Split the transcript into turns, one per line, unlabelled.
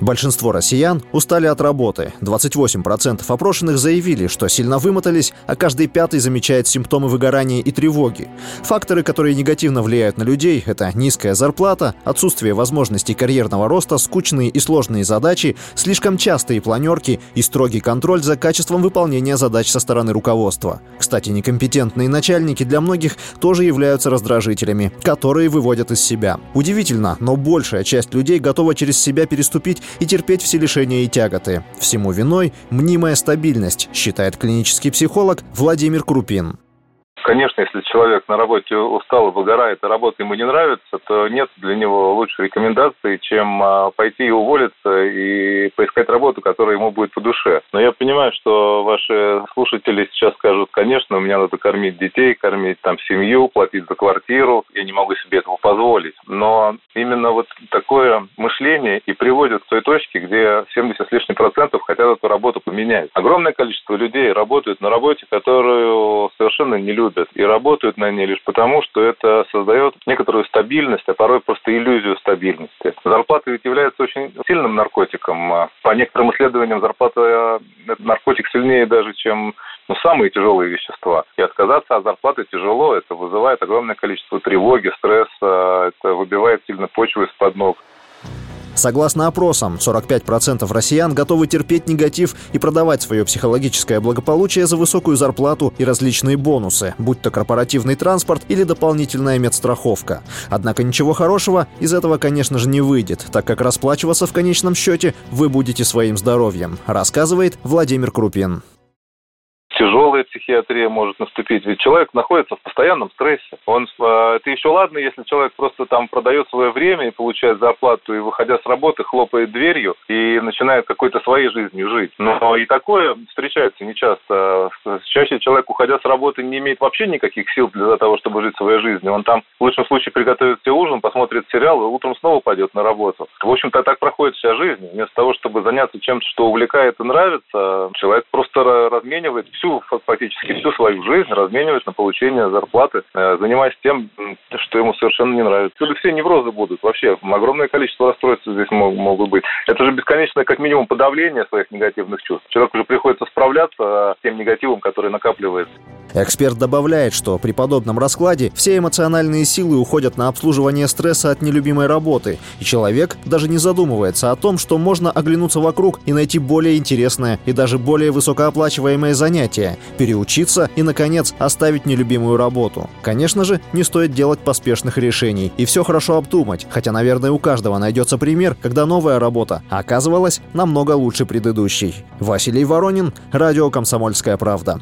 Большинство россиян устали от работы. 28% опрошенных заявили, что сильно вымотались, а каждый пятый замечает симптомы выгорания и тревоги. Факторы, которые негативно влияют на людей, это низкая зарплата, отсутствие возможностей карьерного роста, скучные и сложные задачи, слишком частые планерки и строгий контроль за качеством выполнения задач со стороны руководства. Кстати, некомпетентные начальники для многих тоже являются раздражителями, которые выводят из себя. Удивительно, но большая часть людей готова через себя переступить и терпеть все лишения и тяготы. Всему виной мнимая стабильность, считает клинический психолог Владимир Крупин.
Конечно, если человек на работе устал и выгорает, и работа ему не нравится, то нет для него лучшей рекомендации, чем а, пойти и уволиться и поискать работу, которая ему будет по душе. Но я понимаю, что ваши слушатели сейчас скажут, конечно, у меня надо кормить детей, кормить там семью, платить за квартиру, я не могу себе этого позволить. Но именно вот такое мышление и приводит к той точке, где 70 с лишним процентов хотят эту работу поменять. Огромное количество людей работают на работе, которую совершенно не любят любят и работают на ней лишь потому, что это создает некоторую стабильность, а порой просто иллюзию стабильности. Зарплата ведь является очень сильным наркотиком. По некоторым исследованиям зарплата – это наркотик сильнее даже, чем ну, самые тяжелые вещества. И отказаться от зарплаты тяжело, это вызывает огромное количество тревоги, стресса, это выбивает сильно почву из-под ног.
Согласно опросам, 45% россиян готовы терпеть негатив и продавать свое психологическое благополучие за высокую зарплату и различные бонусы, будь то корпоративный транспорт или дополнительная медстраховка. Однако ничего хорошего из этого, конечно же, не выйдет, так как расплачиваться в конечном счете вы будете своим здоровьем, рассказывает Владимир Крупин
тяжелая психиатрия может наступить. Ведь человек находится в постоянном стрессе. Он, э, это еще ладно, если человек просто там продает свое время и получает зарплату, и выходя с работы, хлопает дверью и начинает какой-то своей жизнью жить. Но и такое встречается нечасто. Чаще человек, уходя с работы, не имеет вообще никаких сил для того, чтобы жить своей жизнью. Он там в лучшем случае приготовит себе ужин, посмотрит сериал и утром снова пойдет на работу. В общем-то, так проходит вся жизнь. Вместо того, чтобы заняться чем-то, что увлекает и нравится, человек просто разменивает всю всю, фактически всю свою жизнь разменивать на получение зарплаты, э, занимаясь тем, что ему совершенно не нравится. Отсюда все неврозы будут. Вообще, огромное количество расстройств здесь могут быть. Это же бесконечное, как минимум, подавление своих негативных чувств. Человеку уже приходится справляться с тем негативом, который накапливается.
Эксперт добавляет, что при подобном раскладе все эмоциональные силы уходят на обслуживание стресса от нелюбимой работы, и человек даже не задумывается о том, что можно оглянуться вокруг и найти более интересное и даже более высокооплачиваемое занятие, переучиться и, наконец, оставить нелюбимую работу. Конечно же, не стоит делать поспешных решений и все хорошо обдумать, хотя, наверное, у каждого найдется пример, когда новая работа оказывалась намного лучше предыдущей. Василий Воронин, Радио «Комсомольская правда».